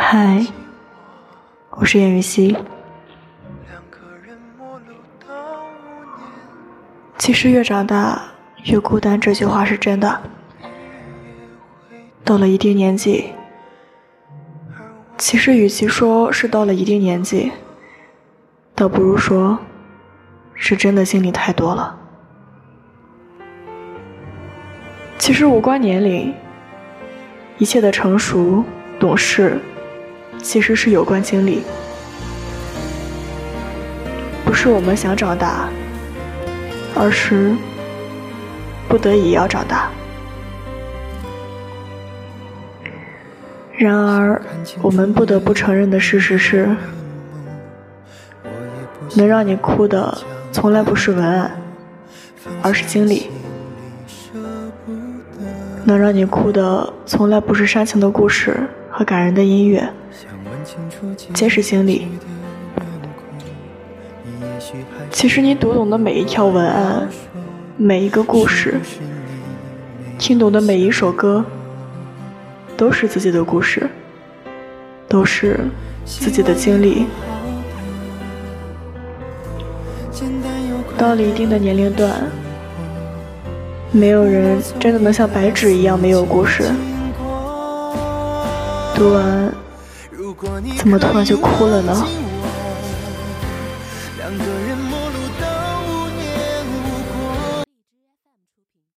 嗨，我是叶雨熙。其实越长大越孤单，这句话是真的。到了一定年纪，其实与其说是到了一定年纪，倒不如说，是真的经历太多了。其实无关年龄，一切的成熟懂事，其实是有关经历。不是我们想长大，而是不得已要长大。然而，我们不得不承认的事实是，能让你哭的从来不是文案，而是经历。能让你哭的从来不是煽情的故事和感人的音乐，皆是经历。其实你读懂的每一条文案，每一个故事，听懂的每一首歌，都是自己的故事，都是自己的经历。到了一定的年龄段。没有人真的能像白纸一样没有故事。说完，怎么突然就哭了呢？